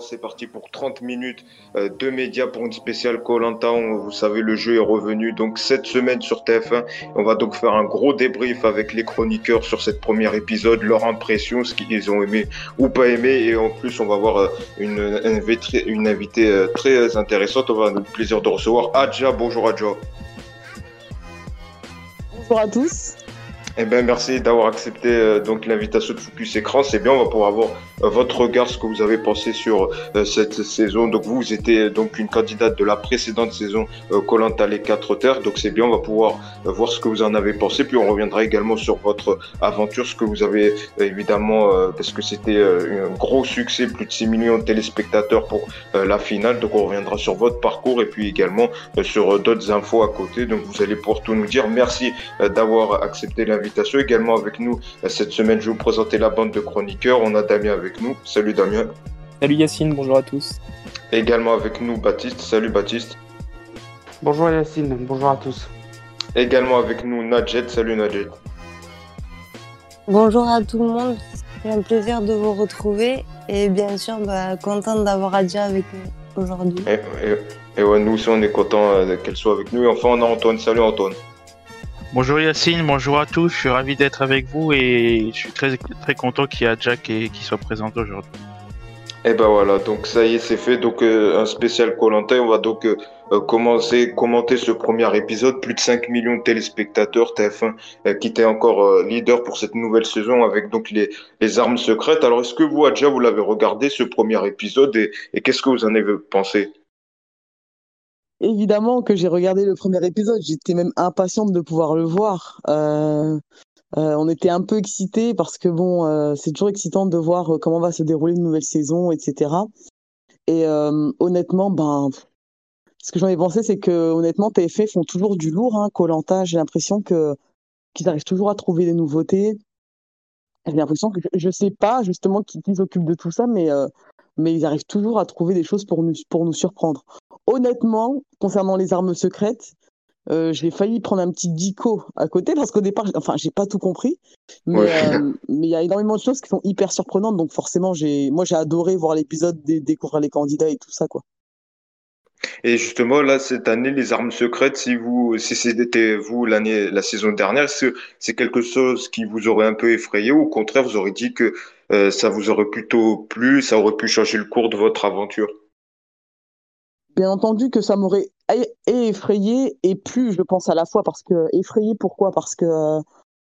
C'est parti pour 30 minutes euh, de médias pour une spéciale Colanta. Vous savez, le jeu est revenu donc cette semaine sur TF1. On va donc faire un gros débrief avec les chroniqueurs sur cette première épisode, leur impression, ce qu'ils ont aimé ou pas aimé. Et en plus, on va voir euh, une, une invitée euh, très intéressante. On va avoir le plaisir de recevoir Adja. Bonjour Adja. Bonjour à tous. Eh ben, merci d'avoir accepté euh, donc l'invitation de Focus Écran. C'est bien, on va pouvoir avoir euh, votre regard, ce que vous avez pensé sur euh, cette saison. Donc vous, vous étiez donc une candidate de la précédente saison Colanta les quatre terres. Donc c'est bien, on va pouvoir voir ce que vous en avez pensé. Puis on reviendra également sur votre aventure, ce que vous avez évidemment, parce que c'était un gros succès, plus de 6 millions de téléspectateurs pour la finale. Donc on reviendra sur votre parcours et puis également sur d'autres infos à côté. Donc vous allez pouvoir tout nous dire. Merci d'avoir accepté l'invitation Également avec nous cette semaine, je vais vous présenter la bande de chroniqueurs. On a Damien avec nous. Salut Damien. Salut Yacine, bonjour à tous. Également avec nous Baptiste. Salut Baptiste. Bonjour Yacine, bonjour à tous. Également avec nous Nadjet. Salut Nadjet. Bonjour à tout le monde. C'est un plaisir de vous retrouver et bien sûr, bah, contente d'avoir Adja avec nous aujourd'hui. Et, ouais, nous aussi, on est content euh, qu'elle soit avec nous. Et enfin, on a Antoine. Salut Antoine. Bonjour Yacine, bonjour à tous, je suis ravi d'être avec vous et je suis très, très content qu'il y ait Jack et qui soit présent aujourd'hui. Et eh ben voilà, donc ça y est, c'est fait. Donc euh, un spécial Colantin. On va donc euh, euh, commencer commenter ce premier épisode. Plus de 5 millions de téléspectateurs. TF1 qui était encore leader pour cette nouvelle saison avec donc les, armes secrètes. Alors est-ce que vous, Adja, vous l'avez regardé ce premier épisode et qu'est-ce que vous en avez pensé? Évidemment que j'ai regardé le premier épisode, j'étais même impatiente de pouvoir le voir. Euh, euh, on était un peu excités parce que bon, euh, c'est toujours excitant de voir comment va se dérouler une nouvelle saison, etc. Et honnêtement, ben, ce que j'en ai pensé, c'est que honnêtement, TF1 font toujours du lourd. Hein, Colanta, j'ai l'impression que qu'ils arrivent toujours à trouver des nouveautés. J'ai l'impression que je, ne sais pas justement qui, qui s'occupe de tout ça, mais mais ils arrivent toujours à trouver des choses pour nous pour nous surprendre honnêtement, concernant les armes secrètes, euh, j'ai failli prendre un petit dico à côté parce qu'au départ, enfin, j'ai pas tout compris, mais euh, mais il y a énormément de choses qui sont hyper surprenantes, donc forcément, j'ai, moi, j'ai adoré voir l'épisode découvrir les candidats et tout ça, quoi. Et justement, là, cette année, les armes secrètes, si vous, si c'était vous l'année, la saison dernière, c'est quelque chose qui vous aurait un peu effrayé ou au contraire, vous aurez dit que euh, ça vous aurait plutôt plu, ça aurait pu changer le cours de votre aventure? Bien entendu que ça m'aurait effrayé et plus, je pense à la fois parce que effrayé pourquoi? Parce que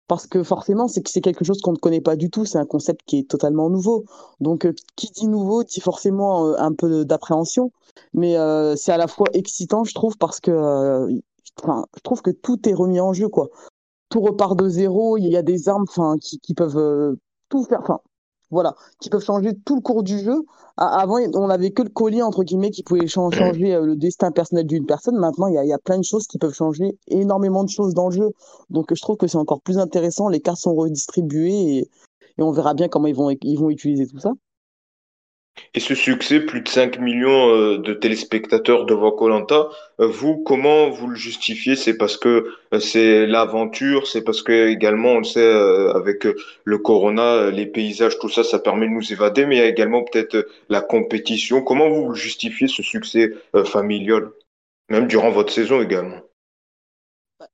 parce que forcément c'est c'est quelque chose qu'on ne connaît pas du tout, c'est un concept qui est totalement nouveau. Donc euh, qui dit nouveau dit forcément euh, un peu d'appréhension, mais euh, c'est à la fois excitant, je trouve, parce que enfin, je trouve que tout est remis en jeu quoi. Tout repart de zéro, il y a des armes enfin qui peuvent tout faire enfin voilà, qui peuvent changer tout le cours du jeu. Avant, on n'avait que le collier, entre guillemets, qui pouvait changer euh, le destin personnel d'une personne. Maintenant, il y a, plein de choses qui peuvent changer énormément de choses dans le jeu. Donc, je trouve que c'est encore plus intéressant. Les cartes sont redistribuées et, et on verra bien comment ils vont, ils vont utiliser tout ça. Et ce succès, plus de 5 millions euh, de téléspectateurs devant Colanta, euh, vous, comment vous le justifiez? C'est parce que euh, c'est l'aventure, c'est parce que également, on le sait, avec le corona, les paysages, tout ça, ça permet de nous évader, mais il y a également peut-être la compétition. Comment vous justifiez ce succès familial, même durant votre saison également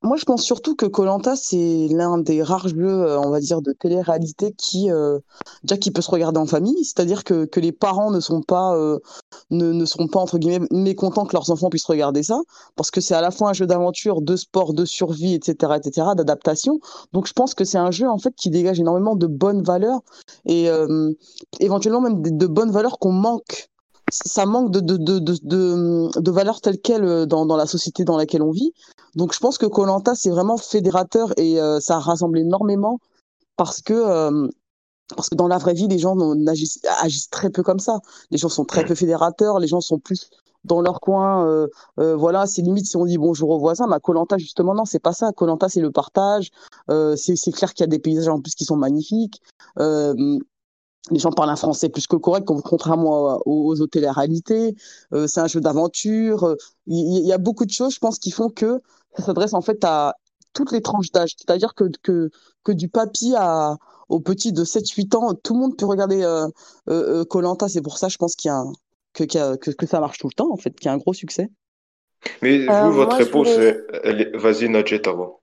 moi, je pense surtout que Colanta, c'est l'un des rares jeux, euh, on va dire, de télé-réalité qui, euh, déjà, qui peut se regarder en famille. C'est-à-dire que, que les parents ne sont pas, euh, ne, ne sont pas entre guillemets mécontents que leurs enfants puissent regarder ça, parce que c'est à la fois un jeu d'aventure, de sport, de survie, etc., etc., d'adaptation. Donc, je pense que c'est un jeu en fait qui dégage énormément de bonnes valeurs et éventuellement même de bonnes valeurs qu'on manque ça manque de, de, de, de, de valeurs telles quelles dans, dans la société dans laquelle on vit. Donc je pense que Colanta c'est vraiment fédérateur et euh, ça rassemble énormément parce que euh, parce que dans la vraie vie les gens agissent, agissent, très peu comme ça. Les gens sont très peu fédérateurs, les gens sont plus dans leur coin. Euh, euh voilà, c'est limite si on dit bonjour aux voisins. Mais Colanta justement non, c'est pas ça. Colanta c'est le partage. c'est clair qu'il y a des paysages en plus qui sont magnifiques les gens parlent un français plus que correct, contrairement aux, hôtels à réalité. Euh, c'est un jeu d'aventure. Il y, a beaucoup de choses, je pense, qui font que ça s'adresse en fait à toutes les tranches d'âge. C'est-à-dire que, que, que du papy à, au petit de 7-8 ans, tout le monde peut regarder Colanta. c'est pour ça, je pense qu'il y a que, que, que, ça marche tout le temps, en fait, qu'il y a un gros succès. Mais vous, votre réponse, vas-y, Nadjet, avant.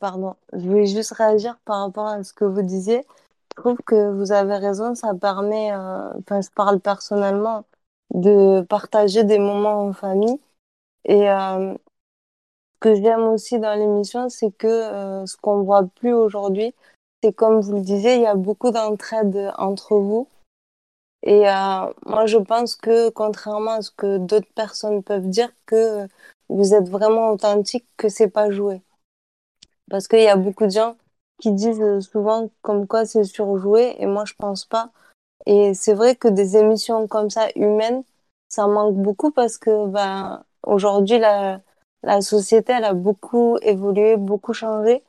pardon, je voulais juste réagir par rapport à ce que vous disiez. Je trouve que vous avez raison, ça permet, enfin, je parle personnellement, de partager des moments en famille. Et ce que j'aime aussi dans l'émission, c'est que ce qu'on voit plus aujourd'hui, c'est comme vous le disiez, il y a beaucoup d'entraide entre vous. Et moi, je pense que contrairement à ce que d'autres personnes peuvent dire, que vous êtes vraiment authentique, que c'est pas joué. Parce qu'il y a beaucoup de gens qui disent souvent comme quoi c'est surjoué, et moi, je pense pas. Et c'est vrai que des émissions comme ça, humaines, ça manque beaucoup parce que ben, aujourd'hui, la, la société, elle a beaucoup évolué, beaucoup changé.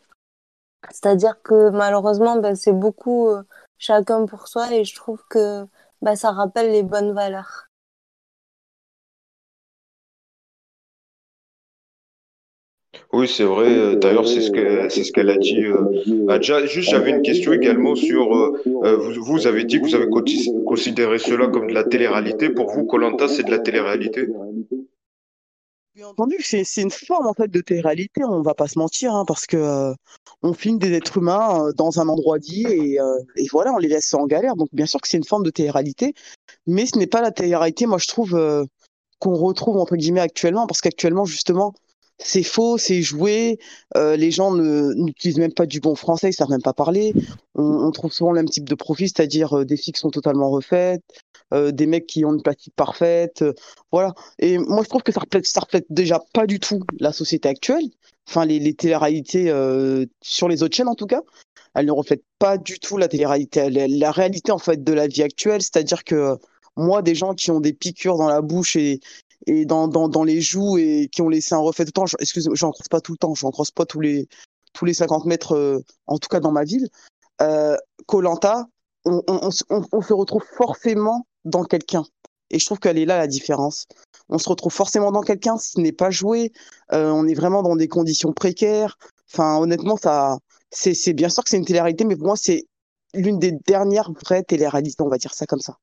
C'est-à-dire que malheureusement, ben, c'est beaucoup euh, chacun pour soi et je trouve que ben, ça rappelle les bonnes valeurs. Oui, c'est vrai. Euh, d'ailleurs, c'est ce que c'est ce qu'elle a dit. Euh, juste, j'avais une question également sur. vous, vous avez dit que vous avez considéré cela comme de la télé-réalité. Pour vous, Colanta, c'est de la télé-réalité? Bien entendu, c'est c'est une forme en fait de télé-réalité, on va pas se mentir, hein, parce que euh, on filme des êtres humains euh, dans un endroit dit et, euh, et voilà, on les laisse en galère. Donc bien sûr que c'est une forme de télé-réalité, mais ce n'est pas la télé-réalité, moi je trouve qu'on retrouve entre guillemets actuellement, parce qu'actuellement justement c'est faux, c'est joué, les gens n'utilisent même pas du bon français, ils savent même pas parler. On, on trouve souvent le même type de profil, c'est-à-dire des filles qui sont totalement refaites, euh, des mecs qui ont une plastique parfaite, euh, voilà. Et moi, je trouve que ça reflète, ça reflète déjà pas du tout la société actuelle. Enfin, les, les télé-réalités euh, sur les autres chaînes, en tout cas, elles ne reflètent pas du tout la télé-réalité, la, réalité en fait de la vie actuelle. C'est-à-dire que moi, des gens qui ont des piqûres dans la bouche et et dans, dans, dans les joues et qui ont laissé un reflet tout le temps. Excusez-moi, j'en croise pas tout le temps, j'en croise pas tous les tous les 50 mètres, en tout cas dans ma ville. Colanta, on, on, on, on, se retrouve forcément dans quelqu'un. Et je trouve qu'elle est là la différence. On se retrouve forcément dans quelqu'un, ce n'est pas joué, euh, on est vraiment dans des conditions précaires. Enfin, honnêtement, ça, c'est bien sûr que c'est une télé-réalité, mais pour moi, c'est l'une des dernières vraies télé-réalités, on va dire ça comme ça.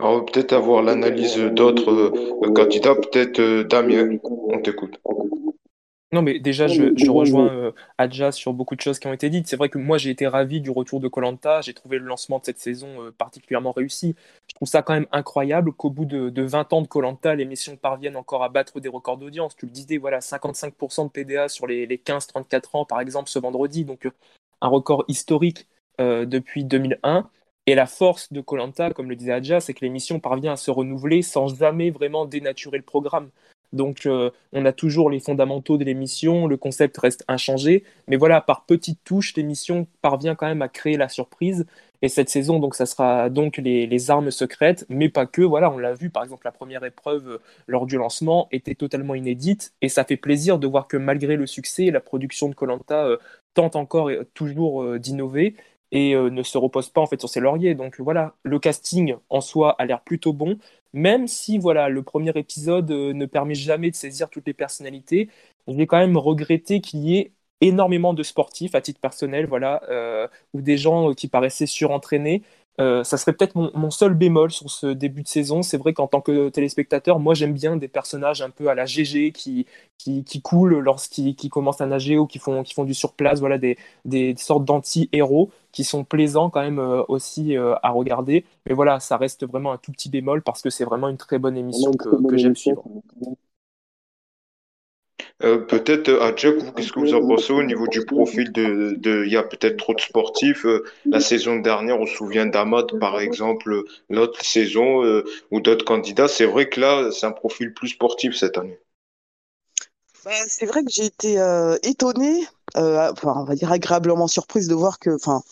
Alors, peut-être avoir l'analyse d'autres euh, candidats, peut-être euh, Damien, on t'écoute. Non, mais déjà, je, rejoins euh, Adja sur beaucoup de choses qui ont été dites. C'est vrai que moi, j'ai été ravi du retour de Colanta. J'ai trouvé le lancement de cette saison particulièrement réussi. Je trouve ça quand même incroyable qu'au bout de, de, 20 ans de Colanta, l'émission parvienne encore à battre des records d'audience. Tu le disais, voilà, 55% de PDA sur les, les 15-34 ans, par exemple, ce vendredi. Donc, un record historique depuis 2001. Et la force de Colanta, comme le disait Adja, c'est que l'émission parvient à se renouveler sans jamais vraiment dénaturer le programme. Donc, euh, on a toujours les fondamentaux de l'émission, le concept reste inchangé, mais voilà, par petites touches, l'émission parvient quand même à créer la surprise. Et cette saison, donc, ça sera donc les, armes secrètes, mais pas que. Voilà, on l'a vu, par exemple, la première épreuve euh, lors du lancement était totalement inédite, et ça fait plaisir de voir que malgré le succès, la production de Colanta euh, tente encore et toujours d'innover et ne se repose pas en fait sur ses lauriers. Donc voilà, le casting en soi a l'air plutôt bon même si voilà le premier épisode euh, ne permet jamais de saisir toutes les personnalités, j'ai quand même regretté qu'il y ait énormément de sportifs à titre personnel, voilà, euh, ou des gens qui paraissaient surentraînés. Euh, ça serait peut-être mon, seul bémol sur ce début de saison. C'est vrai qu'en tant que téléspectateur, moi j'aime bien des personnages un peu à la GG qui, qui, qui coulent lorsqu'ils commencent à nager ou qui font, qui font du surplace, voilà, des, des sortes d'anti-héros qui sont plaisants quand même euh, aussi euh, à regarder. Mais voilà, ça reste vraiment un tout petit bémol parce que c'est vraiment une très bonne émission que, que j'aime suivre. Euh, peut-être à Jack, qu'est-ce que vous en pensez au niveau du profil de, de il y a peut-être trop de sportifs. Euh, la saison dernière, on se souvient d'Amad, par exemple, l'autre saison, euh, ou d'autres candidats. C'est vrai que là, c'est un profil plus sportif cette année. Bah, c'est vrai que j'ai été euh, étonnée, enfin, on va dire agréablement surprise de voir que, enfin,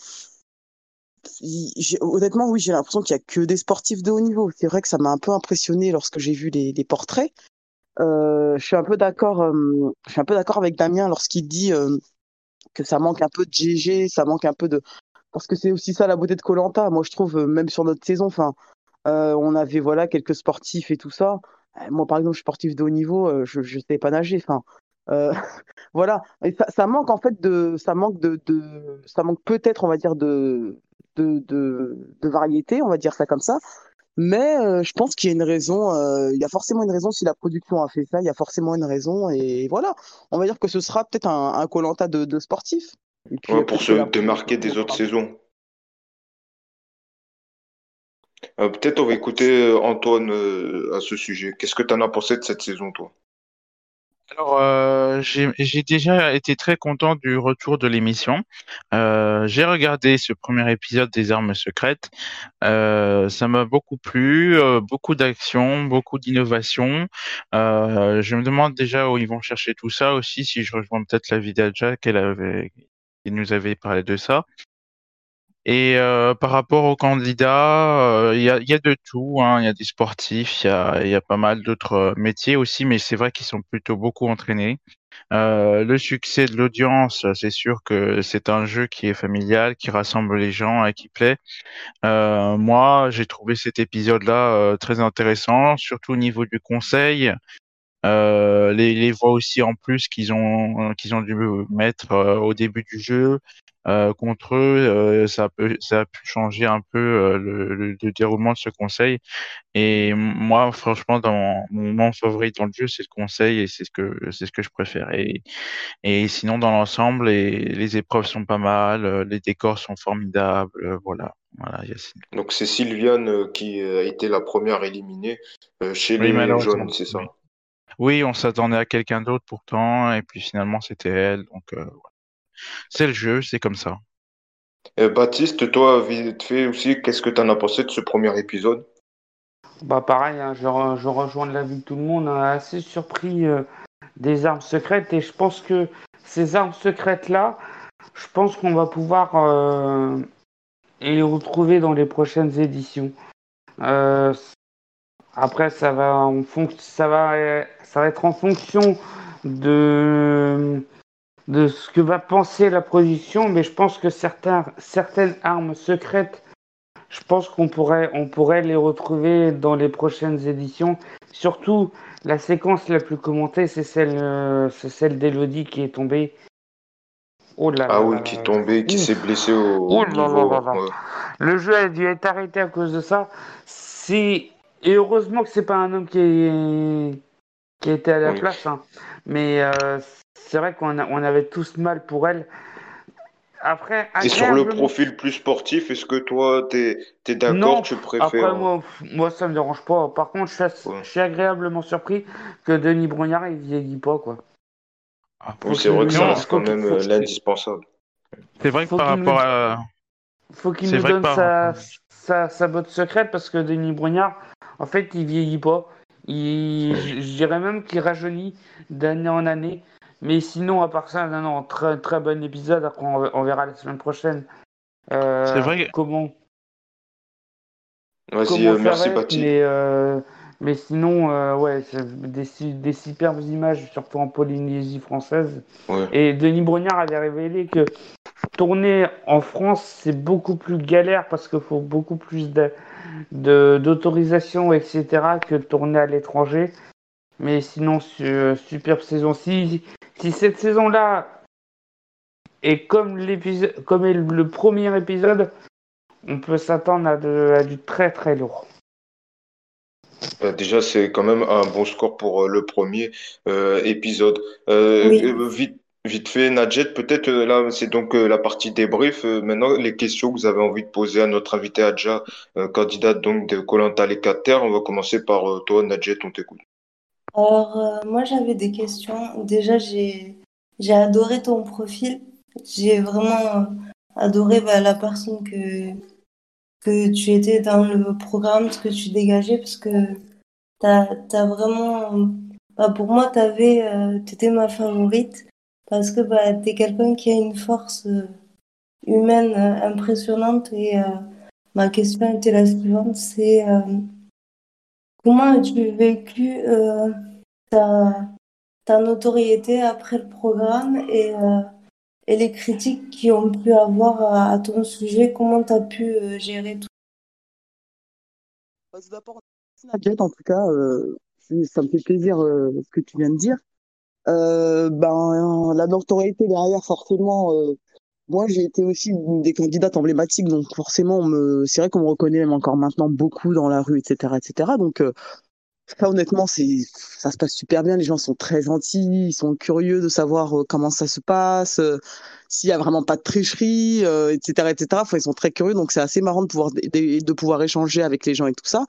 honnêtement, oui, j'ai l'impression qu'il y a que des sportifs de haut niveau. C'est vrai que ça m'a un peu impressionné lorsque j'ai vu les, les portraits. Euh, je suis un peu d'accord. Euh, je suis un peu d'accord avec Damien lorsqu'il dit euh, que ça manque un peu de GG, ça manque un peu de parce que c'est aussi ça la beauté de Colanta. Moi, je trouve même sur notre saison, enfin, on avait voilà quelques sportifs et tout ça. Moi, par exemple, je suis sportif de haut niveau, je ne sais pas nager. Enfin, voilà, et ça, manque en fait de, ça manque de ça manque peut-être, on va dire de, de, de, de, variété, on va dire ça comme ça. Mais euh, je pense qu'il y a une raison, euh, il y a forcément une raison si la production a fait ça, il y a forcément une raison et voilà. On va dire que ce sera peut-être un Colanta de, de. Ouais, pour se démarquer des autres saisons. Euh, peut-être on va écouter Antoine à ce sujet. Qu'est-ce que tu en as pensé de cette saison, toi? Alors, euh, j'ai déjà été très content du retour de l'émission. Euh, j'ai regardé ce premier épisode des armes secrètes. Euh, ça m'a beaucoup plu, euh, beaucoup d'action, beaucoup d'innovation. Euh, je me demande déjà où ils vont chercher tout ça aussi, si je rejoins peut-être la vidéo Jack, elle avait, il nous avait parlé de ça. Et euh, par rapport aux candidats, euh, il y, a, y, a, de tout. Hein. Il y a des sportifs, il y a, y a, pas mal d'autres euh, métiers aussi, mais c'est vrai qu'ils sont plutôt beaucoup entraînés. Euh, le succès de l'audience, c'est sûr que c'est un jeu qui est familial, qui rassemble les gens et qui plaît. Euh, moi, j'ai trouvé cet épisode-là très intéressant, surtout au niveau du conseil. Euh, les, les, voix aussi en plus qu'ils ont qu'ils ont dû mettre au début du jeu, euh, contre eux, euh, ça, peut, ça a pu changer un peu euh, le, le, déroulement de ce conseil. Et moi, franchement, dans mon moment favori dans le jeu, c'est le conseil et c'est ce que c'est ce que je préfère. Et, et sinon, dans l'ensemble, les, les épreuves sont pas mal, les décors sont formidables. voilà. Voilà, Yacine. Donc c'est Sylviane qui a été la première éliminée chez les jaunes, c'est ça? Oui, on s'attendait à quelqu'un d'autre pourtant, et puis finalement c'était elle. Donc euh, c'est le jeu, c'est comme ça. Et Baptiste, toi, vite fait aussi, qu'est-ce que tu en as pensé de ce premier épisode? Bah pareil, hein, je, je, rejoins l'avis de tout le monde, hein, assez surpris euh, des armes secrètes et je pense que ces armes secrètes là, je pense qu'on va pouvoir euh, les retrouver dans les prochaines éditions. Euh, après, ça va, en ça va, ça va être en fonction de de ce que va penser la production, mais je pense que certains, certaines armes secrètes, je pense qu'on pourrait, on pourrait les retrouver dans les prochaines éditions. Surtout, la séquence la plus commentée, c'est celle, euh, c'est celle d'Elodie qui est tombée. Oh là ah oui, qui est tombée, qui s'est blessée au oh niveau. Le jeu a dû être arrêté à cause de ça. C'est et heureusement que c'est pas un homme qui est qui était à la place, hein. mais euh, c'est vrai qu'on on avait tous mal pour elle. Après, et sur le profil plus sportif, est-ce que toi, tu es, d'accord, tu préfères Après, moi, moi, ça me dérange pas. Par contre, je suis, agréablement surpris que Denis Brognard, il vieillit pas, quoi. Ah, c'est vrai que ça reste quand même euh, l'indispensable. C'est vrai que par rapport à... Faut qu'il nous donne sa, sa, sa, botte secrète parce que Denis Brognard, en fait, il vieillit pas. Il, je dirais même qu'il rajeunit d'année en année. Mais sinon, à part ça, non, non, très, très bon épisode. Après, on, verra la semaine prochaine. Euh, c'est vrai. Comment. Vas-y, euh, merci Baptiste. Mais, euh, mais sinon, euh, ouais, des, des superbes images, surtout en Polynésie française. Ouais. Et Denis Brognard avait révélé que tourner en France, c'est beaucoup plus galère parce qu'il faut beaucoup plus d'autorisation, etc., que tourner à l'étranger. Mais sinon, superbe saison. Si, si cette saison-là est comme, comme est le premier épisode, on peut s'attendre à, du très très lourd. Bah, déjà, c'est quand même un bon score pour euh, le premier euh, épisode. Euh, vite, vite fait, Nadjet, peut-être là, c'est donc la partie débrief. maintenant, les questions que vous avez envie de poser à notre invité Adja, candidate donc de Colanta Terres. On va commencer par toi, Nadjet, on t'écoute. Alors, euh, moi, j'avais des questions. Déjà, j'ai adoré ton profil. J'ai vraiment euh, adoré bah, la personne que, que tu étais dans le programme, ce que tu dégageais, parce que t'as, t'as vraiment... Bah, pour moi, euh, t'étais ma favorite, parce que bah, t'es quelqu'un qui a une force humaine impressionnante. Et ma question était la suivante, c'est comment as-tu vécu ta, notoriété après le programme et, euh, et les critiques qui ont pu avoir à, ton sujet, comment tu as pu euh, gérer tout? D'abord, en tout cas, euh, ça me fait plaisir ce que tu viens de dire. Euh, ben la notoriété derrière forcément euh, moi j'ai été aussi une des candidates emblématiques donc forcément me c'est vrai qu'on me reconnaît même encore maintenant beaucoup dans la rue etc etc donc euh, ça honnêtement c'est ça se passe super bien. Les gens sont très gentils ils sont curieux de savoir euh, comment ça se passe euh, s'il y a vraiment pas de tricherie etc etc enfin, ils sont très curieux donc c'est assez marrant de pouvoir de, de, pouvoir échanger avec les gens et tout ça.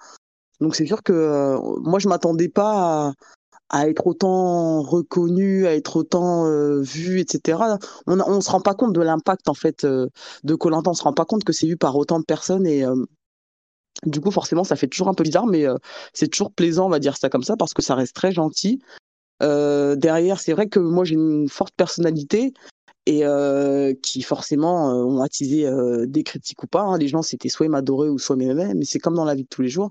Donc c'est sûr que moi je m'attendais pas à à être autant reconnu, à être autant euh, vu, etc. On on se rend pas compte de l'impact en fait euh, de Colanta, on se rend pas compte que c'est vu par autant de personnes et euh, du coup forcément ça fait toujours un peu bizarre, mais c'est toujours plaisant, on va dire ça comme ça, parce que ça reste très gentil. derrière, c'est vrai que moi j'ai une forte personnalité et qui forcément ont attisé des critiques ou pas. Hein. Les gens c'était soit ils m'adoraient ou soit ils m'aimaient, mais c'est comme dans la vie de tous les jours.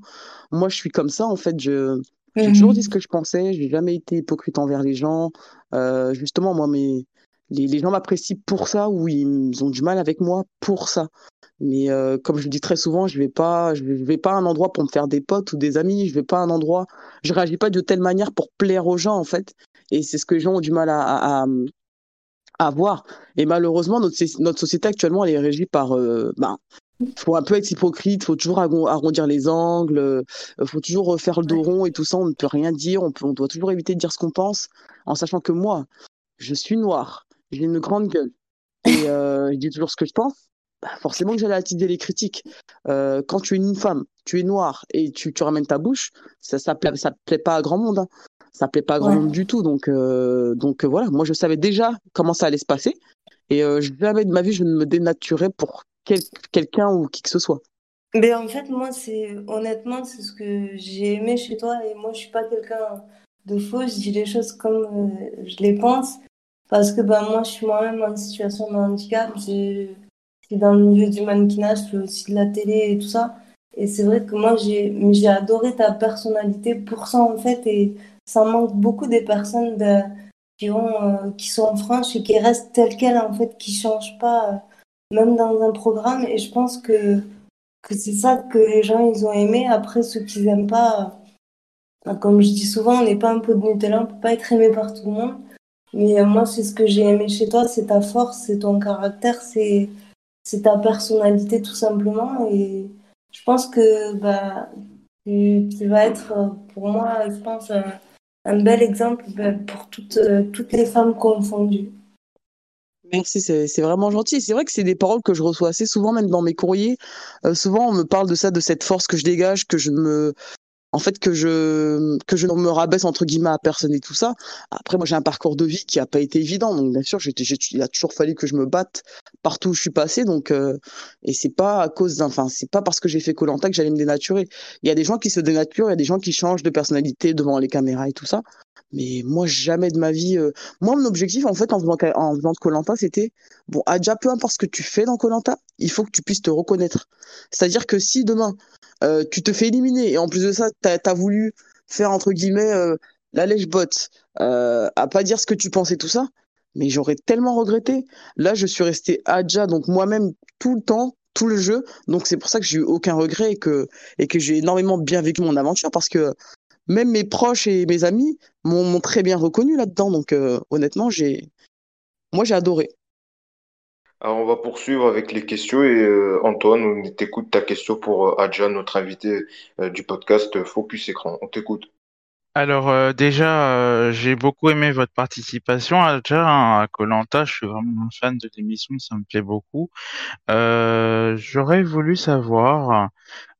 Moi je suis comme ça en fait, je j'ai toujours dit ce que je pensais, j'ai jamais été hypocrite envers les gens. Euh, justement, moi, mes, les, les gens m'apprécient pour ça ou ils ont du mal avec moi pour ça. Mais euh, comme je le dis très souvent, je vais pas, je vais pas à un endroit pour me faire des potes ou des amis. Je vais pas à un endroit, je réagis pas de telle manière pour plaire aux gens en fait. Et c'est ce que les gens ont du mal à, à, à, à voir. Et malheureusement, notre, notre société actuellement, elle est régie par, euh, ben, faut un peu être hypocrite, faut toujours arrondir les angles, euh, faut toujours faire le dos rond et tout ça. On ne peut rien dire, on, peut, on doit toujours éviter de dire ce qu'on pense, en sachant que moi, je suis noire, j'ai une grande gueule et euh, je dis toujours ce que je pense. Bah forcément que j'allais attiser les critiques. Euh, quand tu es une femme, tu es noire et tu, tu ramènes ta bouche, ça ça plaît, ça plaît pas à grand monde. Hein. Ça plaît pas à grand ouais. monde du tout. Donc euh, donc voilà, moi je savais déjà comment ça allait se passer et euh, jamais de ma vie je ne me dénaturais pour quel, quelqu'un ou qui que ce soit. Mais en fait, moi, c'est honnêtement, c'est ce que j'ai aimé chez toi. Et moi, je suis pas quelqu'un de faux. Je dis les choses comme euh, je les pense. Parce que bah, moi, je suis moi-même en situation de handicap. J'ai dans le milieu du mannequinage, je fais aussi de la télé et tout ça. Et c'est vrai que moi, j'ai j'ai adoré ta personnalité pour ça, en fait. Et ça manque beaucoup des personnes de, qui, ont, euh, qui sont franches et qui restent telles quelles, en fait, qui changent pas. Euh, même dans un programme. Et je pense que, que c'est ça que les gens, ils ont aimé. Après, ceux qui n'aiment pas, comme je dis souvent, on n'est pas un peu de Nutella, on peut pas être aimé par tout le monde. Mais moi, c'est ce que j'ai aimé chez toi, c'est ta force, c'est ton caractère, c'est ta personnalité tout simplement. Et je pense que bah, tu, tu vas être, pour moi, je pense, un, un bel exemple bah, pour toutes, toutes les femmes confondues. Merci, c'est vraiment gentil. C'est vrai que c'est des paroles que je reçois assez souvent, même dans mes courriers. Euh, souvent, on me parle de ça, de cette force que je dégage, que je me, en fait, que je que je me rabaisse entre guillemets à personne et tout ça. Après, moi, j'ai un parcours de vie qui a pas été évident, donc bien sûr, il a toujours fallu que je me batte partout où je suis passé. Donc, euh, et c'est pas à cause d'un, enfin, c'est pas parce que j'ai fait Colanta que j'allais me dénaturer. Il y a des gens qui se dénaturent, il y a des gens qui changent de personnalité devant les caméras et tout ça. Mais moi, jamais de ma vie. Euh... Moi, mon objectif, en fait, en faisant, en faisant de Colanta, c'était bon, Adja, peu importe ce que tu fais dans Colanta, il faut que tu puisses te reconnaître. C'est-à-dire que si demain euh, tu te fais éliminer et en plus de ça, t'as as voulu faire entre guillemets euh, la lèche botte, euh, à pas dire ce que tu pensais tout ça, mais j'aurais tellement regretté. Là, je suis resté Adja, donc moi-même tout le temps, tout le jeu. Donc c'est pour ça que j'ai eu aucun regret et que et que j'ai énormément bien vécu mon aventure parce que même mes proches et mes amis m'ont très bien reconnu là-dedans. Donc euh, honnêtement, j'ai moi j'ai adoré. Alors on va poursuivre avec les questions et euh, Antoine, on t'écoute ta question pour euh, Adja, notre invité euh, du podcast Focus Écran. On t'écoute. Alors euh, déjà, j'ai beaucoup aimé votre participation Adja hein, à Colanta. Je suis vraiment un fan de l'émission, ça me plaît beaucoup. J'aurais voulu savoir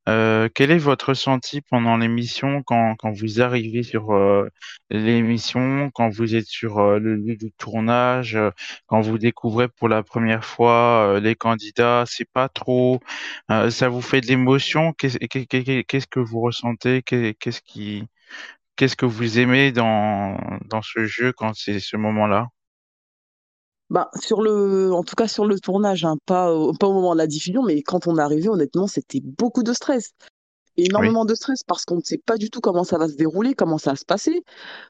euh, quel est votre ressenti pendant l'émission quand, quand vous arrivez sur euh, l'émission, quand vous êtes sur euh, le lieu du tournage, euh, quand vous découvrez pour la première fois euh, les candidats, c'est pas trop, ça vous fait de l'émotion? Qu'est-ce qu'est-ce que vous ressentez? Qu'est-ce qui, qu'est-ce que vous aimez dans dans ce jeu quand c'est ce moment-là? Bah, sur le, en tout cas sur le tournage, hein, pas, au, pas au moment de la diffusion, mais quand on est arrivé, honnêtement, c'était beaucoup de stress. Énormément oui. de stress parce qu'on ne sait pas du tout comment ça va se dérouler, comment ça va se passer.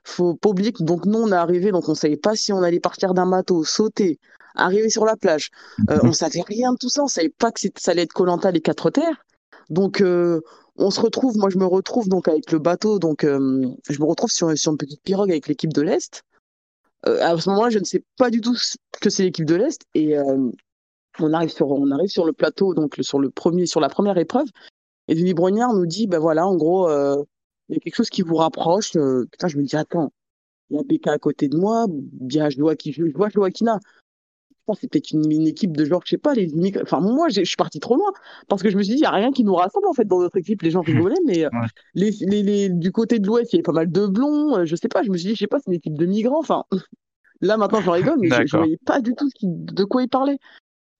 Faut pas oublier que donc nous on est arrivé, donc on savait pas si on allait partir d'un bateau, sauter, arriver sur la plage. Euh, on savait rien de tout ça, on savait pas que ça allait être Colanta les quatre terres. Donc euh, on se retrouve, moi je me retrouve donc avec le bateau, donc euh, je me retrouve sur, sur une petite pirogue avec l'équipe de l'Est. À ce moment-là, je ne sais pas du tout que c'est l'équipe de l'Est. Et on arrive sur, on arrive sur le plateau, donc sur le premier, sur la première épreuve. Et Denis Brognard nous dit, ben voilà, en gros, il y a quelque chose qui vous rapproche. putain, je me dis, attends, il y a BK à côté de moi, bien, je vois qui, je vois Joaquina c'est peut-être une, équipe de genre, je sais pas, les Enfin, moi, je suis parti trop loin parce que je me suis dit, il n'y a rien qui nous rassemble en fait dans notre équipe. Les gens rigolaient, mais euh, les, les, les, du côté de l'Ouest, il y avait pas mal de blonds. Euh, je sais pas, je me suis dit, je sais pas, c'est une équipe de migrants. Enfin, là maintenant, j'en rigole, mais je, ne voyais pas du tout de quoi il parlait.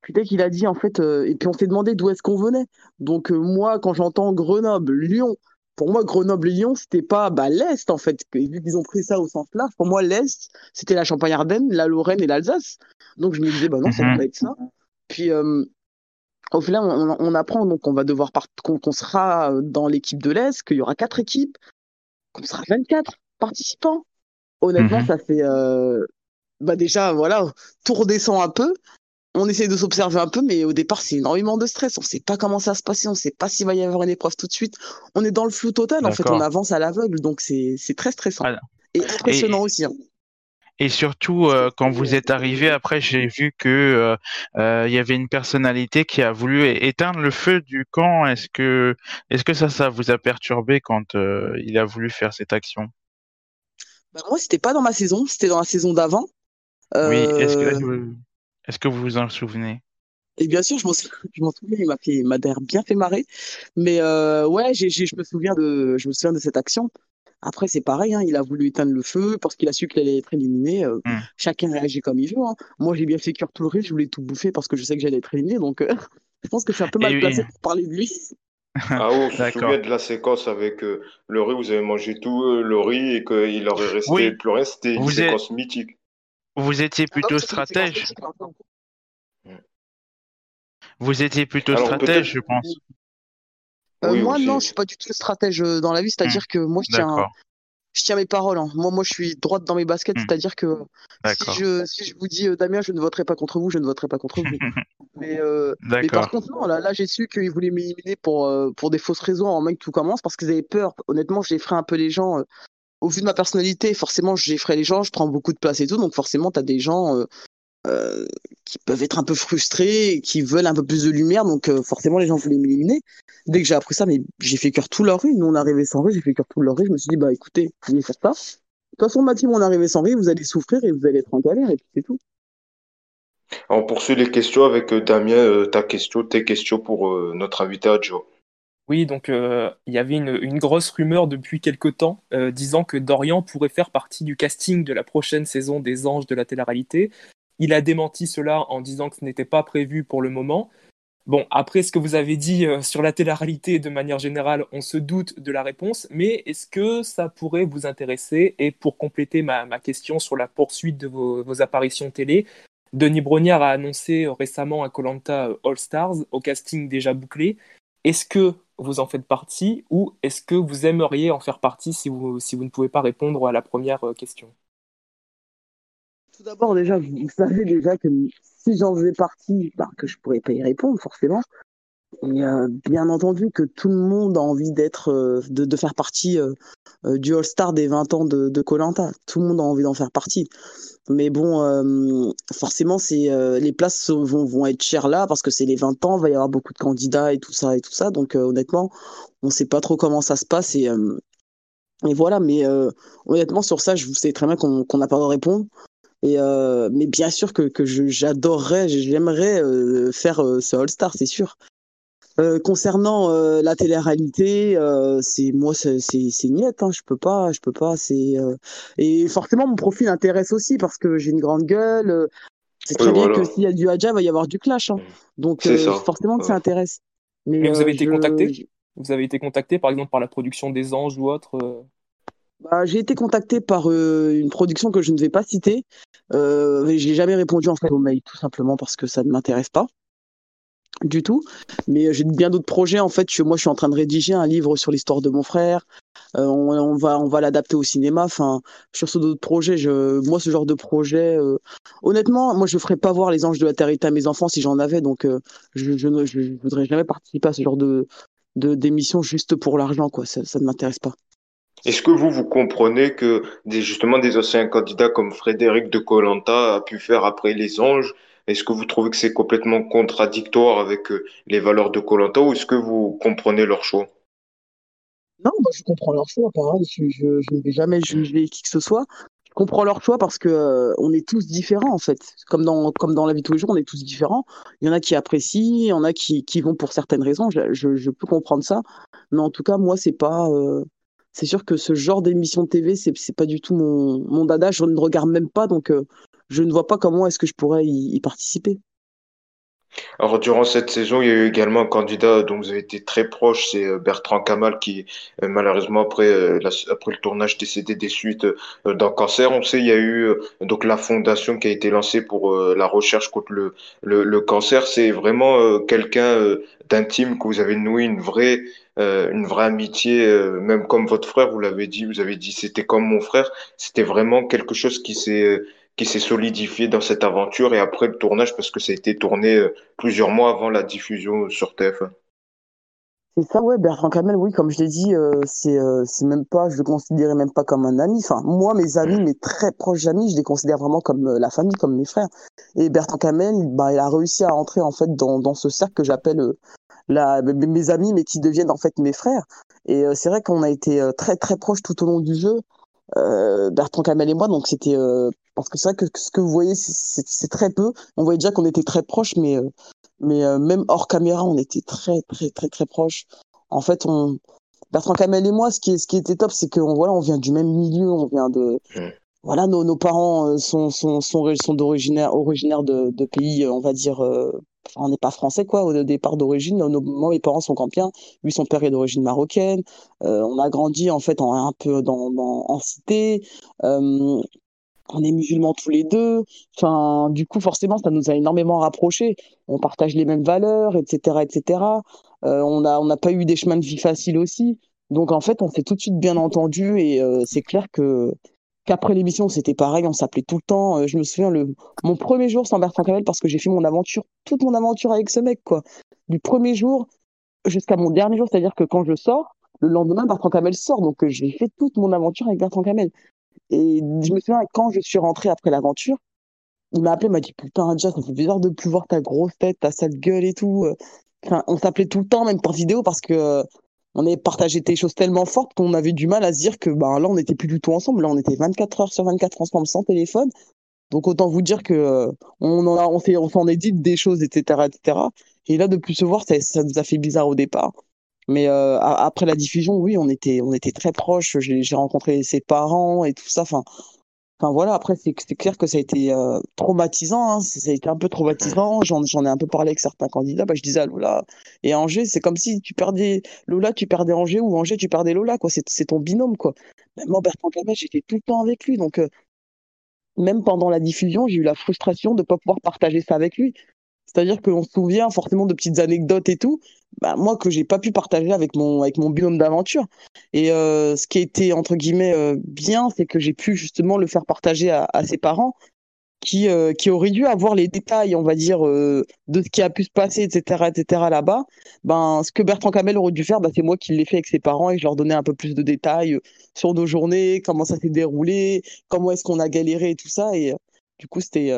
Puis dès qu'il a dit, en fait, euh, et puis on s'est demandé d'où est-ce qu'on venait. Donc, moi, quand j'entends Grenoble, Lyon, pour moi, Grenoble-Lyon, c'était pas bah, l'Est, en fait. Vu qu'ils ont pris ça au sens large, pour moi, l'Est, c'était la Champagne-Ardenne, la Lorraine et l'Alsace. Donc, je me disais, bah non, ça va pas être ça. Puis, euh, au final, on, apprend donc qu'on va devoir qu'on sera dans l'équipe de l'Est, qu'il y aura quatre équipes, qu'on sera 24 participants. Honnêtement, mhm. ça fait. Euh, bah déjà, voilà, tout redescend un peu on essaie de s'observer un peu, mais au départ, c'est énormément de stress. On ne sait pas comment ça va se passer, on ne sait pas s'il va y avoir une épreuve tout de suite. On est dans le flou total, en fait, on avance à l'aveugle, donc c'est très stressant. Et impressionnant aussi. Hein. Et surtout, euh, quand vous êtes arrivé, après, j'ai vu que euh, euh, il y avait une personnalité qui a voulu éteindre le feu du camp. Est-ce que, est-ce que ça, ça vous a perturbé quand il a voulu faire cette action? Bah, Moi, c'était pas dans ma saison, c'était dans la saison d'avant. Oui. Est-ce que est-ce que vous vous en souvenez? Et bien sûr, je m'en souviens, il m'a fait, m'a bien fait marrer. Mais euh, ouais, je me souviens de, je me souviens de cette action. Après, c'est pareil, hein, il a voulu éteindre le feu parce qu'il a su qu'il allait être éliminé. Euh. Chacun réagit comme il veut. Hein. Moi, j'ai bien fait cœur tout le riz, je voulais tout bouffer parce que je sais que j'allais être éliminé. Donc, euh, je pense que je suis un peu mal placé pour parler de lui. Ah oui, je me souviens de la séquence avec le riz, vous avez mangé tout le riz et qu'il aurait resté plus rien. C'était une séquence mythique. Vous étiez ah plutôt stratège. Vous étiez plutôt stratège, je pense. Euh, moi, non, je suis pas du tout stratège euh, dans la vie. C'est-à-dire hmm. que moi, je tiens, je tiens mes paroles. Hein. Moi, moi, je suis droite dans mes baskets. Hmm. C'est-à-dire que si je, si je vous dis, euh, Damien, je ne voterai pas contre vous, je ne voterai pas contre vous. mais, mais, par contre, non, là, là j'ai su qu'ils voulaient m'éliminer pour, pour des fausses raisons en même que tout commence parce qu'ils avaient peur. Honnêtement, j'ai effrayé un peu les gens au vu de ma personnalité, forcément, j'effraie les gens, je prends beaucoup de place et tout, donc forcément, tu as des gens euh, euh, qui peuvent être un peu frustrés, qui veulent un peu plus de lumière, donc euh, forcément, les gens voulaient m'éliminer. Dès que j'ai appris ça, mais j'ai fait cœur tout leur rue. Nous, on arrivé sans rue, j'ai fait cœur tout leur rue. Je me suis dit, bah écoutez, vous faire ça. De toute façon, ma team, on arrivé sans rue, vous allez souffrir et vous allez être en galère, et puis c'est tout. On poursuit les questions avec Damien, ta question, tes questions pour notre invité Joe. Oui, donc euh, il y avait une, grosse rumeur depuis quelque temps euh, disant que Dorian pourrait faire partie du casting de la prochaine saison des Anges de la télé-réalité. Il a démenti cela en disant que ce n'était pas prévu pour le moment. Bon, après ce que vous avez dit euh, sur la télé-réalité de manière générale, on se doute de la réponse, mais est-ce que ça pourrait vous intéresser? Et pour compléter ma, question sur la poursuite de vos, vos apparitions télé, Denis Brognard a annoncé récemment un Colanta All Stars au casting déjà bouclé. Est-ce que vous en faites partie ou est-ce que vous aimeriez en faire partie si vous, si vous ne pouvez pas répondre à la première euh, question? Tout d'abord, déjà, vous savez déjà que si j'en faisais partie, bah, que je pourrais pas y répondre forcément. Et euh, bien entendu que tout le monde a envie d'être, euh, de, de, faire partie du All-Star des 20 ans de Colanta. tout le monde a envie d'en faire partie. Mais bon, euh, forcément, c'est euh, les places vont, être chères là parce que c'est les 20 ans, il va y avoir beaucoup de candidats et tout ça et tout ça. Donc euh, honnêtement, on ne sait pas trop comment ça se passe et, voilà. Mais honnêtement, sur ça, je vous sais très bien qu'on n'a pas répondre. Et mais bien sûr que, que j'adorerais, j'aimerais faire ce All Star, c'est sûr. Euh, concernant euh, la télé-réalité, euh, c'est moi c'est c'est niette, hein, je peux pas, je peux pas. C'est et forcément mon profil intéresse aussi parce que j'ai une grande gueule. c'est très bien que s'il y a du Hadja, il va y avoir du clash. Hein. Donc forcément que ça intéresse. Mais, vous avez été contacté? Vous avez été contacté par exemple par la production des Anges ou autre bah, j'ai été contacté par une production que je ne vais pas citer. Euh, j'ai jamais répondu en fait au mail tout simplement parce que ça ne m'intéresse pas du tout. Mais euh, j'ai bien d'autres projets. En fait, moi, je suis en train de rédiger un livre sur l'histoire de mon frère. Euh, on, va, on va l'adapter au cinéma. Enfin, sur ce d'autres projets, je, moi, ce genre de projet, euh, honnêtement, moi, je ferais pas voir les anges de la terre à mes enfants si j'en avais. Donc, je, je, ne voudrais jamais participer à ce genre de d'émission juste pour l'argent, quoi. Ça, ça ne m'intéresse pas. Est-ce que vous, vous comprenez que des, justement des anciens candidats comme Frédéric de Colanta a pu faire après les anges? Est-ce que vous trouvez que c'est complètement contradictoire avec euh, les valeurs de Colanta ou est-ce que vous comprenez leur choix? Non, moi je comprends leur choix, pareil, je, je, ne vais jamais juger qui que ce soit. Je comprends leur choix parce que euh, on est tous différents en fait. Comme dans, comme dans la vie de tous les jours, on est tous différents. Il y en a qui apprécient, il y en a qui, qui vont pour certaines raisons. Je, je, peux comprendre ça. Mais en tout cas, moi, c'est pas. euh, c'est sûr que ce genre d'émission TV, c'est, c'est pas du tout mon, mon dada. Je ne regarde même pas, donc euh, je ne vois pas comment est-ce que je pourrais y, participer. Alors, durant cette saison, il y a eu également un candidat dont vous avez été très proche, c'est euh, Bertrand Kamal, qui euh, malheureusement après euh, après le tournage décédé des suites euh, d'un cancer. On sait il y a eu euh, donc la fondation qui a été lancée pour euh, la recherche contre le le, cancer. C'est vraiment euh, quelqu'un euh, d'intime que vous avez noué une vraie euh, une vraie amitié, euh, même comme votre frère, vous l'avez dit, vous avez dit c'était comme mon frère. C'était vraiment quelque chose qui s'est euh, qui s'est solidifié dans cette aventure et après le tournage parce que ça a été tourné euh, plusieurs mois avant la diffusion sur TF1. C'est ça, ouais, Bertrand Camel, oui, comme je l'ai dit, euh, c'est euh, c'est même pas, je le considérais même pas comme un ami. Enfin, moi, mes amis, mes très proches amis, je les considère vraiment comme euh, la famille, comme mes frères. Et Bertrand Camel, bah, il a réussi à entrer en fait dans, dans ce cercle que j'appelle la, mes amis, mais qui deviennent en fait mes frères. Et c'est vrai qu'on a été très très proches tout au long du jeu, euh, Bertrand Camel et moi. Donc c'était euh, parce que c'est vrai que ce que vous voyez, c'est très peu. On voyait déjà qu'on était très proches, mais euh, mais euh, même hors caméra, on était très très très très proches. En fait, on Bertrand Camel et moi, ce qui est, ce qui était top, c'est que on, voilà, on vient du même milieu, on vient de voilà, nos, nos parents euh, sont sont sont, sont d'originaire originaires de, de pays, on va dire, euh, on n'est pas français quoi au départ d'origine. Moi, mes parents sont campiens, lui son père est d'origine marocaine. Euh, on a grandi en fait un peu dans, en cité. Euh, on est musulmans tous les deux. Enfin, du coup, forcément, ça nous a énormément rapprochés. On partage les mêmes valeurs, etc., etc. Euh, on a, on n'a pas eu des chemins de vie faciles aussi. Donc, en fait, on s'est tout de suite bien entendu et c'est clair que qu'après l'émission, c'était pareil. On s'appelait tout le temps. Euh, je me souviens le mon premier jour sans Bertrand Camel parce que j'ai fait mon aventure, toute mon aventure avec ce mec, quoi. Du premier jour jusqu'à mon dernier jour, c'est-à-dire que quand je sors, le lendemain, Bertrand Camel sort. Donc, euh, j'ai fait toute mon aventure avec Bertrand Camel. Et je me souviens, quand je suis rentré après l'aventure, il m'a appelé, il m'a dit, putain, Adja, ça bizarre de plus voir ta grosse tête, ta sale gueule et tout. Euh, Enfin, on s'appelait tout le temps, même par vidéo, parce que on avait partagé des choses tellement fortes qu'on avait du mal à se dire que ben là, on n'était plus du tout ensemble. Là, on était 24 heures sur 24 ensemble sans téléphone. Donc autant vous dire que euh, on en a, on on s'en est dit des choses, etc., etc. Et là, de plus se voir, ça, ça nous a fait bizarre au départ. Mais euh, après la diffusion, oui, on était, on était très proches. J'ai j'ai rencontré ses parents et tout ça. Enfin, enfin voilà. Après, c'est c'est clair que ça a été euh, traumatisant. Hein. Ça a été un peu traumatisant. J'en, j'en ai un peu parlé avec certains candidats. Bah, je disais à Lola et Angers, c'est comme si tu perdais Lola, tu perdais Angers ou Angers, tu perdais Lola. Quoi, c'est c'est ton binôme. Quoi. Même Bertrand Camel, j'étais tout le temps avec lui. Donc euh, même pendant la diffusion, j'ai eu la frustration de pas pouvoir partager ça avec lui. C'est-à-dire qu'on se souvient forcément de petites anecdotes et tout, bah, moi que j'ai pas pu partager avec mon avec mon binôme d'aventure. Et euh, ce qui a été entre guillemets euh, bien, c'est que j'ai pu justement le faire partager à, à ses parents qui euh, qui auraient dû avoir les détails, on va dire, euh, de ce qui a pu se passer, etc., etc. là-bas. Ben ce que Bertrand Camel aurait dû faire, ben, c'est moi qui l'ai fait avec ses parents et je leur donnais un peu plus de détails euh, sur nos journées, comment ça s'est déroulé, comment est-ce qu'on a galéré et tout ça. Et euh, du coup, c'était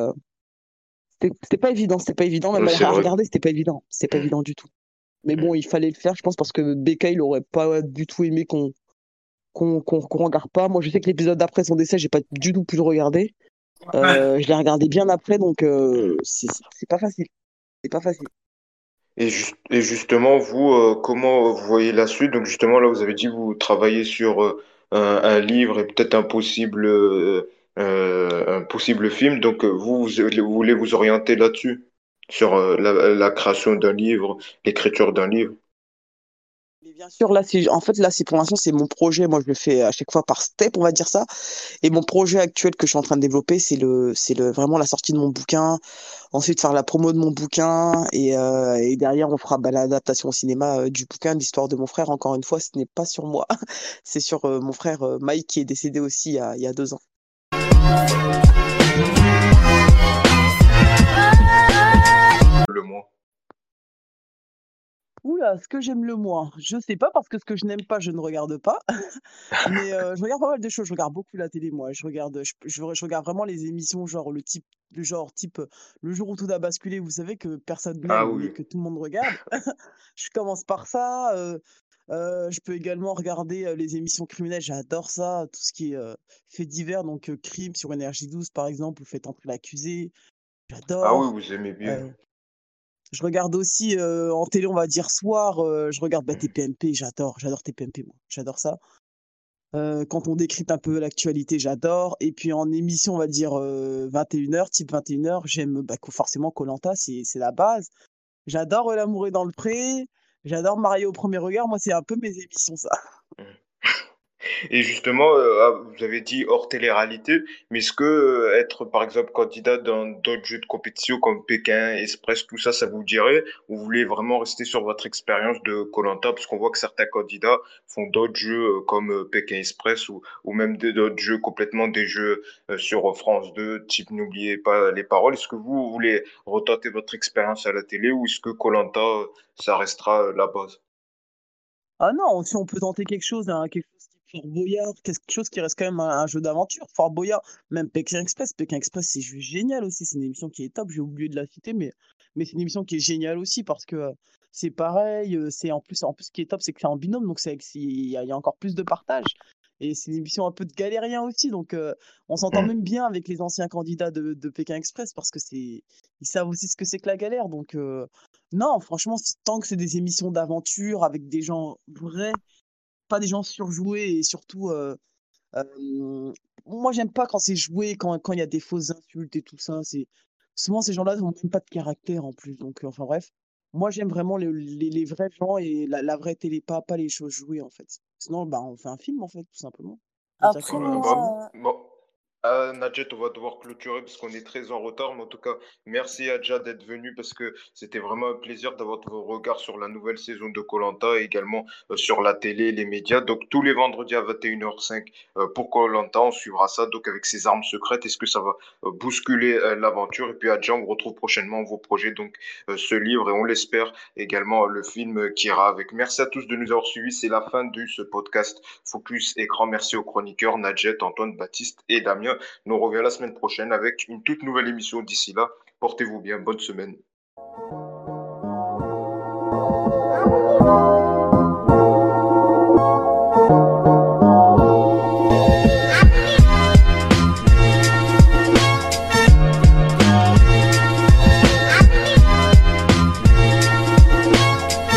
c'était pas évident, c'était pas évident, même à regarder, c'était pas évident, c'était pas évident du tout. Mais bon, il fallait le faire, je pense, parce que Becca, il aurait pas du tout aimé qu'on qu'on regarde pas. Moi, je sais que l'épisode d'après son décès, j'ai pas du tout pu le regarder. Euh, je l'ai regardé bien après, donc euh, c'est c'est pas facile. C'est pas facile. Et, et justement, vous, euh, comment vous voyez la suite? Donc justement, là, vous avez dit que vous travaillez sur un, livre et peut-être un possible, un possible film. Donc euh, vous, voulez vous orienter là-dessus, sur euh, la, création d'un livre, l'écriture d'un livre? Bien sûr, là, en fait là, pour l'instant, c'est mon projet. Moi, je le fais à chaque fois par step, on va dire ça. Et mon projet actuel que je suis en train de développer, c'est vraiment la sortie de mon bouquin. Ensuite, faire la promo de mon bouquin et, euh, derrière, on fera bah, l'adaptation au cinéma euh, du bouquin, l'histoire de mon frère. Encore une fois, ce n'est pas sur moi, c'est sur euh, mon frère euh, Mike qui est décédé aussi il y a deux ans. Le mois. Oula, ce que j'aime le moins, je sais pas parce que ce que je n'aime pas, je ne regarde pas. Mais euh, je regarde pas mal de choses. Je regarde beaucoup la télé, moi. Je regarde, je, je- je regarde vraiment les émissions, genre le type, le genre type, euh, le jour où tout a basculé. Vous savez que personne Ah n'aime, mais oui. que tout le monde regarde. Je commence par ça. euh, euh, je peux également regarder euh, les émissions criminelles. J'adore ça, tout ce qui est euh, fait divers, donc crime sur Énergie 12 par exemple, ou faites entrer l'accusé. Ah oui, J'adore. vous aimez bien. Je regarde aussi en télé, on va dire soir, je regarde bah, TPMP, j'adore, j'adore TPMP, moi, j'adore ça. Quand on décrypte un peu l'actualité, j'adore. Et puis en émission, on va dire 21h, type 21h, j'aime bah, forcément Colanta, c'est la base. J'adore L'amour est dans le pré, j'adore Marié au premier regard, moi c'est un peu mes émissions ça. Et justement, euh, ah, vous avez dit hors télé-réalité, mais est-ce que euh, être par exemple candidat dans d'autres jeux de compétition comme Pékin, Express, tout ça, ça vous dirait? Ou vous voulez vraiment rester sur votre expérience de koh Parce qu'on voit que certains candidats font d'autres jeux euh, comme Pékin Express ou, ou même d'autres jeux complètement des jeux sur France 2, type N'oubliez pas les paroles. Est-ce que vous, voulez retenter votre expérience à la télé ou est-ce que koh ça restera la base? Ah non, si on peut tenter quelque chose, hein, quelque chose Fort Boyard, quelque chose qui reste quand même un, jeu d'aventure. Fort Boyard, même Pékin Express. Pékin Express, c'est génial aussi. C'est une émission qui est top. J'ai oublié de la citer, mais, c'est une émission qui est géniale aussi parce que euh, c'est pareil. euh, C'est en plus, en plus, ce qui est top, c'est que c'est en binôme, donc il y, a encore plus de partage. Et c'est une émission un peu de galérien aussi, donc euh, on s'entend même bien avec les anciens candidats de, de Pékin Express parce que c'est ils savent aussi ce que c'est que la galère. Donc non, franchement, tant que c'est des émissions d'aventure avec des gens vrais pas des gens surjoués et surtout euh, euh, moi j'aime pas quand c'est joué quand quand il y a des fausses insultes et tout ça. C'est souvent ces gens-là n'ont même pas de caractère en plus. Donc euh, enfin bref. Moi j'aime vraiment les, les, les vrais gens et la, la vraie télé pas pas les choses jouées en fait. Sinon bah on fait un film en fait tout simplement. Après, bah. Euh, Nadjet, on va devoir clôturer parce qu'on est très en retard, mais en tout cas, merci Adja d'être venu parce que c'était vraiment un plaisir d'avoir votre regard sur la nouvelle saison de koh et également euh, sur la télé, les médias. Donc tous les vendredis à 21h05 euh, pour koh on suivra ça donc avec ses armes secrètes. Est-ce que ça va euh, bousculer l'aventure? Et puis Adja, on retrouve prochainement vos projets, donc ce livre et on l'espère également le film qui ira avec. Merci à tous de nous avoir suivis. C'est la fin de ce podcast Focus Écran. Merci aux chroniqueurs Nadjet, Antoine, Baptiste et Damien. Nous on revient la semaine prochaine avec une toute nouvelle émission. D'ici là, portez-vous bien. Bonne semaine.